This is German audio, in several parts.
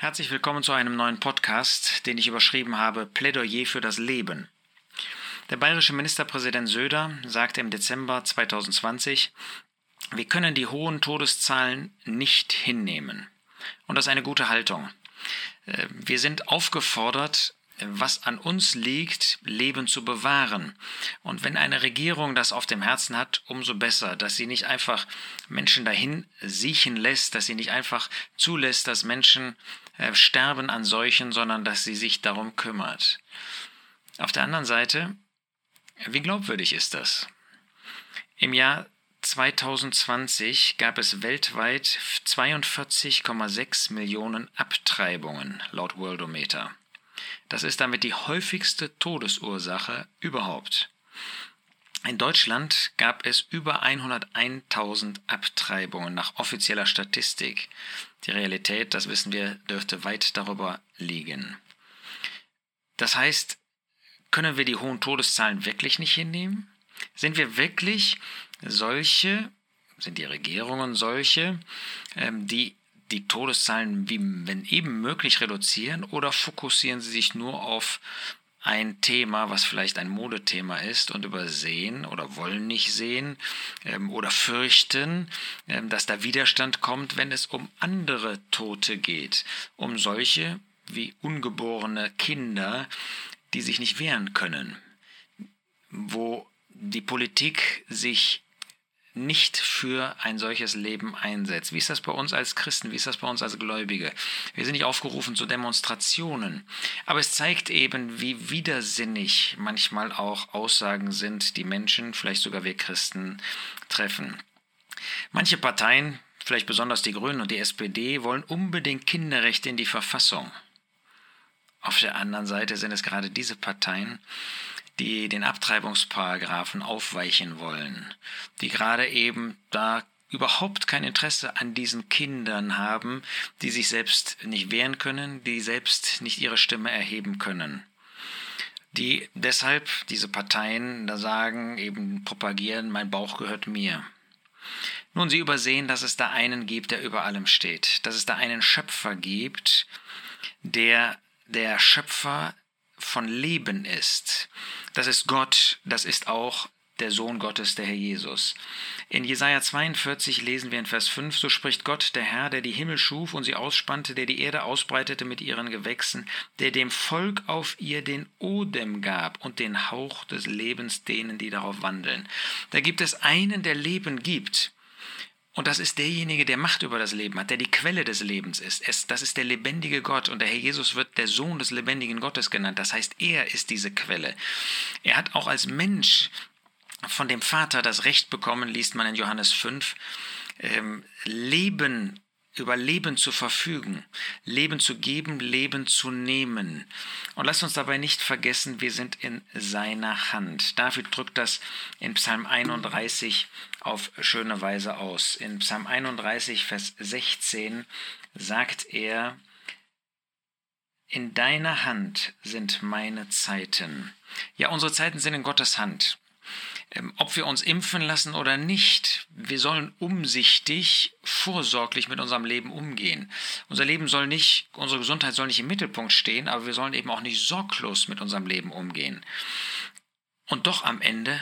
Herzlich willkommen zu einem neuen Podcast, den ich überschrieben habe Plädoyer für das Leben. Der bayerische Ministerpräsident Söder sagte im Dezember 2020, wir können die hohen Todeszahlen nicht hinnehmen. Und das ist eine gute Haltung. Äh, wir sind aufgefordert, was an uns liegt, Leben zu bewahren. Und wenn eine Regierung das auf dem Herzen hat, umso besser, dass sie nicht einfach Menschen dahin siechen lässt, dass sie nicht einfach zulässt, dass Menschen äh, sterben an Seuchen, sondern dass sie sich darum kümmert. Auf der anderen Seite, wie glaubwürdig ist das? Im Jahr 2020 gab es weltweit 42,6 Millionen Abtreibungen laut Worldometer. Das ist damit die häufigste Todesursache überhaupt. In Deutschland gab es über 101.000 Abtreibungen nach offizieller Statistik. Die Realität, das wissen wir, dürfte weit darüber liegen. Das heißt, können wir die hohen Todeszahlen wirklich nicht hinnehmen? Sind wir wirklich solche, sind die Regierungen solche, ähm, die die Todeszahlen, wenn eben möglich, reduzieren oder fokussieren Sie sich nur auf ein Thema, was vielleicht ein Modethema ist und übersehen oder wollen nicht sehen ähm, oder fürchten, ähm, dass da Widerstand kommt, wenn es um andere Tote geht, um solche wie ungeborene Kinder, die sich nicht wehren können, wo die Politik sich nicht für ein solches Leben einsetzt. Wie ist das bei uns als Christen? Wie ist das bei uns als Gläubige? Wir sind nicht aufgerufen zu Demonstrationen, aber es zeigt eben, wie widersinnig manchmal auch Aussagen sind, die Menschen, vielleicht sogar wir Christen, treffen. Manche Parteien, vielleicht besonders die Grünen und die SPD, wollen unbedingt Kinderrechte in die Verfassung. Auf der anderen Seite sind es gerade diese Parteien, die den Abtreibungsparagraphen aufweichen wollen, die gerade eben da überhaupt kein Interesse an diesen Kindern haben, die sich selbst nicht wehren können, die selbst nicht ihre Stimme erheben können. Die deshalb diese Parteien da sagen, eben propagieren, mein Bauch gehört mir. Nun, sie übersehen, dass es da einen gibt, der über allem steht, dass es da einen Schöpfer gibt, der der Schöpfer von Leben ist. Das ist Gott, das ist auch der Sohn Gottes, der Herr Jesus. In Jesaja 42 lesen wir in Vers 5, so spricht Gott, der Herr, der die Himmel schuf und sie ausspannte, der die Erde ausbreitete mit ihren Gewächsen, der dem Volk auf ihr den Odem gab und den Hauch des Lebens denen, die darauf wandeln. Da gibt es einen, der Leben gibt. Und das ist derjenige, der Macht über das Leben hat, der die Quelle des Lebens ist. Es, das ist der lebendige Gott und der Herr Jesus wird der Sohn des lebendigen Gottes genannt. Das heißt, er ist diese Quelle. Er hat auch als Mensch von dem Vater das Recht bekommen, liest man in Johannes 5, ähm, Leben über Leben zu verfügen, Leben zu geben, Leben zu nehmen. Und lasst uns dabei nicht vergessen, wir sind in seiner Hand. David drückt das in Psalm 31 auf schöne Weise aus. In Psalm 31, Vers 16 sagt er, in deiner Hand sind meine Zeiten. Ja, unsere Zeiten sind in Gottes Hand. Ähm, ob wir uns impfen lassen oder nicht, wir sollen umsichtig, vorsorglich mit unserem Leben umgehen. Unser Leben soll nicht, unsere Gesundheit soll nicht im Mittelpunkt stehen, aber wir sollen eben auch nicht sorglos mit unserem Leben umgehen. Und doch am Ende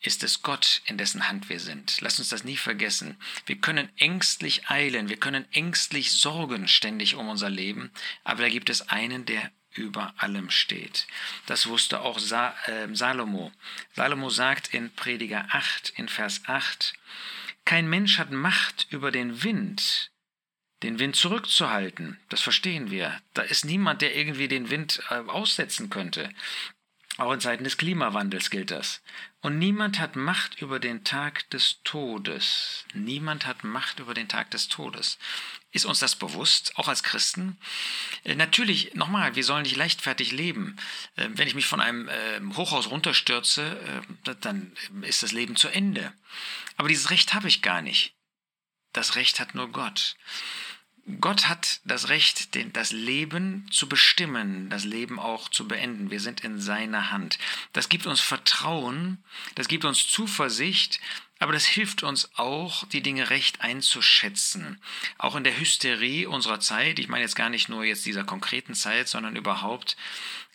ist es Gott, in dessen Hand wir sind. Lass uns das nie vergessen. Wir können ängstlich eilen, wir können ängstlich sorgen ständig um unser Leben, aber da gibt es einen, der über allem steht. Das wusste auch Sa äh, Salomo. Salomo sagt in Prediger 8, in Vers 8, Kein Mensch hat Macht über den Wind, den Wind zurückzuhalten. Das verstehen wir. Da ist niemand, der irgendwie den Wind äh, aussetzen könnte. Auch in Zeiten des Klimawandels gilt das. Und niemand hat Macht über den Tag des Todes. Niemand hat Macht über den Tag des Todes. Ist uns das bewusst, auch als Christen? Äh, natürlich, nochmal, wir sollen nicht leichtfertig leben. Äh, wenn ich mich von einem äh, Hochhaus runterstürze, äh, dann ist das Leben zu Ende. Aber dieses Recht habe ich gar nicht. Das Recht hat nur Gott. Gott hat das Recht, das Leben zu bestimmen, das Leben auch zu beenden. Wir sind in seiner Hand. Das gibt uns Vertrauen, das gibt uns Zuversicht, aber das hilft uns auch, die Dinge recht einzuschätzen. Auch in der Hysterie unserer Zeit, ich meine jetzt gar nicht nur jetzt dieser konkreten Zeit, sondern überhaupt,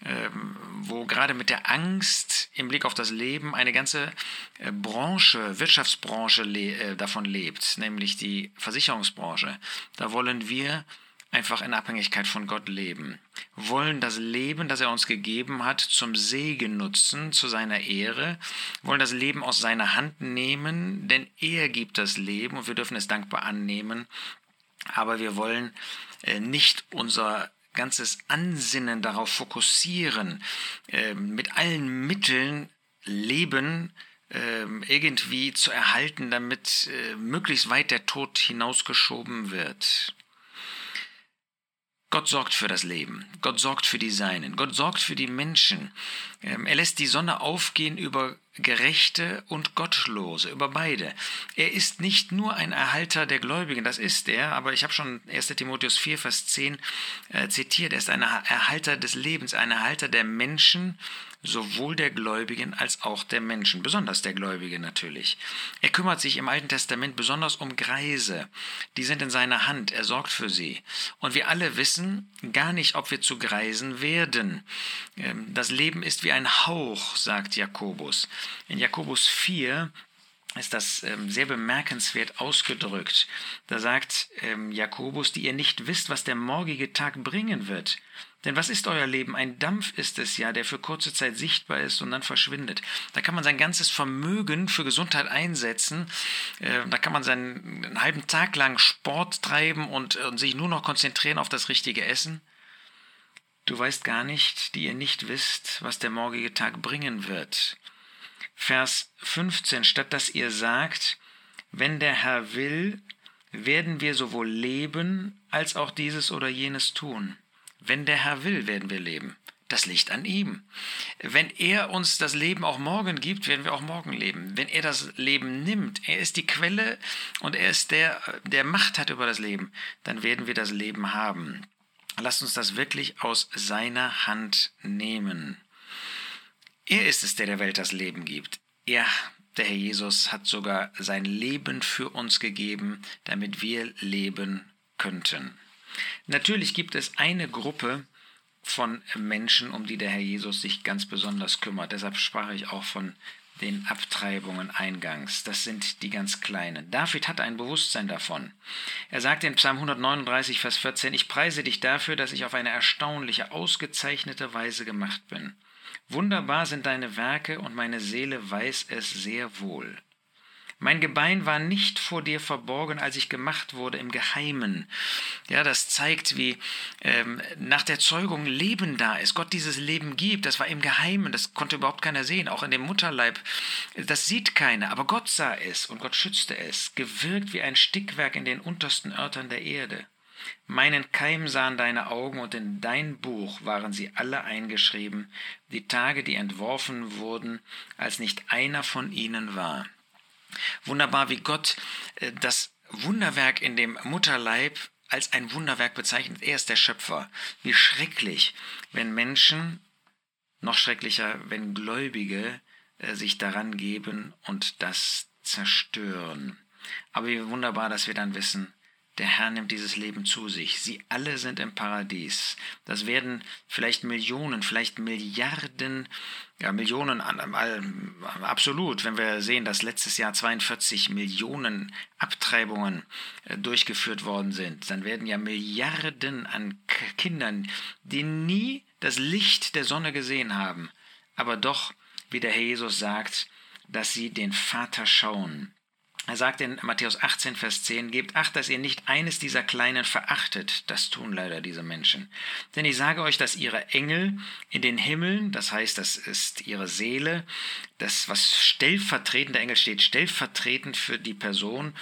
ähm, wo gerade mit der Angst im Blick auf das Leben eine ganze äh, Branche, Wirtschaftsbranche le äh, davon lebt, nämlich die Versicherungsbranche. Da wollen wir einfach in Abhängigkeit von Gott leben, wollen das Leben, das er uns gegeben hat, zum Segen nutzen, zu seiner Ehre, wollen das Leben aus seiner Hand nehmen, denn er gibt das Leben und wir dürfen es dankbar annehmen, aber wir wollen äh, nicht unser ganzes Ansinnen darauf fokussieren, äh, mit allen Mitteln Leben ähm, irgendwie zu erhalten, damit äh, möglichst weit der Tod hinausgeschoben wird. Gott sorgt für das Leben. Gott sorgt für die Seinen. Gott sorgt für die Menschen. Ähm, er lässt die Sonne aufgehen über Gerechte und Gottlose, über beide. Er ist nicht nur ein Erhalter der Gläubigen, das ist er, aber ich habe schon 1 Timotheus 4, Vers 10 äh, zitiert. Er ist ein Erhalter des Lebens, ein Erhalter der Menschen sowohl der Gläubigen als auch der Menschen, besonders der Gläubigen natürlich. Er kümmert sich im Alten Testament besonders um Greise, die sind in seiner Hand, er sorgt für sie. Und wir alle wissen gar nicht, ob wir zu Greisen werden. Ähm, das Leben ist wie ein Hauch, sagt Jakobus. In Jakobus 4 ist das ähm, sehr bemerkenswert ausgedrückt. Da sagt ähm, Jakobus, die ihr nicht wisst, was der morgige Tag bringen wird. Denn was ist euer Leben? Ein Dampf ist es ja, der für kurze Zeit sichtbar ist und dann verschwindet. Da kann man sein ganzes Vermögen für Gesundheit einsetzen. Äh, da kann man seinen einen halben Tag lang Sport treiben und, und sich nur noch konzentrieren auf das richtige Essen. Du weißt gar nicht, die ihr nicht wisst, was der morgige Tag bringen wird. Vers 15, statt dass ihr sagt, wenn der Herr will, werden wir sowohl leben als auch dieses oder jenes tun. Wenn der Herr will, werden wir leben. Das liegt an ihm. Wenn er uns das Leben auch morgen gibt, werden wir auch morgen leben. Wenn er das Leben nimmt, er ist die Quelle und er ist der, der Macht hat über das Leben, dann werden wir das Leben haben. Lasst uns das wirklich aus seiner Hand nehmen. Er ist es, der der Welt das Leben gibt. Er, der Herr Jesus, hat sogar sein Leben für uns gegeben, damit wir leben könnten. Natürlich gibt es eine Gruppe von Menschen, um die der Herr Jesus sich ganz besonders kümmert. Deshalb sprach ich auch von den Abtreibungen eingangs. Das sind die ganz Kleinen. David hatte ein Bewusstsein davon. Er sagte in Psalm 139, Vers 14, Ich preise dich dafür, dass ich auf eine erstaunliche, ausgezeichnete Weise gemacht bin. Wunderbar sind deine Werke und meine Seele weiß es sehr wohl. Mein Gebein war nicht vor dir verborgen, als ich gemacht wurde im Geheimen. Ja, das zeigt, wie ähm, nach der Zeugung Leben da ist. Gott dieses Leben gibt. Das war im Geheimen. Das konnte überhaupt keiner sehen. Auch in dem Mutterleib. Das sieht keiner. Aber Gott sah es und Gott schützte es. Gewirkt wie ein Stickwerk in den untersten Örtern der Erde. Meinen Keim sahen deine Augen und in dein Buch waren sie alle eingeschrieben, die Tage, die entworfen wurden, als nicht einer von ihnen war. Wunderbar, wie Gott äh, das Wunderwerk in dem Mutterleib als ein Wunderwerk bezeichnet. Er ist der Schöpfer. Wie schrecklich, wenn Menschen, noch schrecklicher, wenn Gläubige äh, sich daran geben und das zerstören. Aber wie wunderbar, dass wir dann wissen, der Herr nimmt dieses Leben zu sich. Sie alle sind im Paradies. Das werden vielleicht Millionen, vielleicht Milliarden, ja Millionen, absolut, wenn wir sehen, dass letztes Jahr 42 Millionen Abtreibungen äh, durchgeführt worden sind, dann werden ja Milliarden an Kindern, die nie das Licht der Sonne gesehen haben, aber doch, wie der Herr Jesus sagt, dass sie den Vater schauen. Er sagt in Matthäus 18, Vers 10, Gebt acht, dass ihr nicht eines dieser Kleinen verachtet. Das tun leider diese Menschen. Denn ich sage euch, dass ihre Engel in den Himmeln, das heißt, das ist ihre Seele, das, was stellvertretend, der Engel steht stellvertretend für die Person,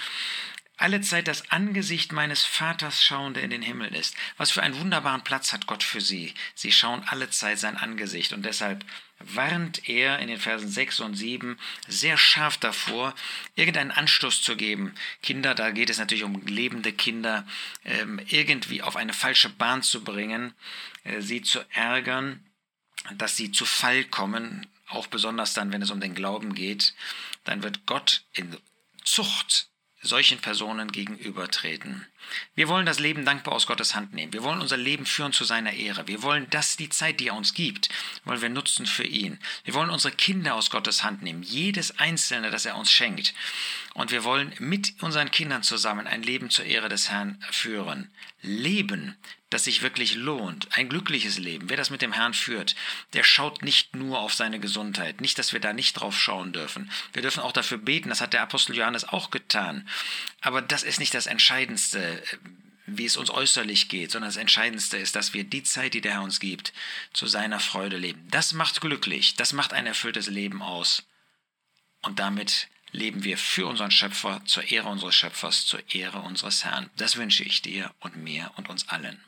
alle Zeit das Angesicht meines Vaters schauen, der in den Himmel ist. Was für einen wunderbaren Platz hat Gott für sie. Sie schauen alle Zeit sein Angesicht und deshalb warnt er in den Versen 6 und 7 sehr scharf davor, irgendeinen Anstoß zu geben. Kinder, da geht es natürlich um lebende Kinder, ähm, irgendwie auf eine falsche Bahn zu bringen, äh, sie zu ärgern, dass sie zu Fall kommen, auch besonders dann, wenn es um den Glauben geht, dann wird Gott in Zucht solchen Personen gegenübertreten. Wir wollen das Leben dankbar aus Gottes Hand nehmen. Wir wollen unser Leben führen zu seiner Ehre. Wir wollen das, die Zeit, die er uns gibt, wollen wir nutzen für ihn. Wir wollen unsere Kinder aus Gottes Hand nehmen. Jedes einzelne, das er uns schenkt. Und wir wollen mit unseren Kindern zusammen ein Leben zur Ehre des Herrn führen. Leben, das sich wirklich lohnt. Ein glückliches Leben. Wer das mit dem Herrn führt, der schaut nicht nur auf seine Gesundheit. Nicht, dass wir da nicht drauf schauen dürfen. Wir dürfen auch dafür beten. Das hat der Apostel Johannes auch getan. Aber das ist nicht das Entscheidendste wie es uns äußerlich geht, sondern das Entscheidendste ist, dass wir die Zeit, die der Herr uns gibt, zu seiner Freude leben. Das macht glücklich, das macht ein erfülltes Leben aus. Und damit leben wir für unseren Schöpfer, zur Ehre unseres Schöpfers, zur Ehre unseres Herrn. Das wünsche ich dir und mir und uns allen.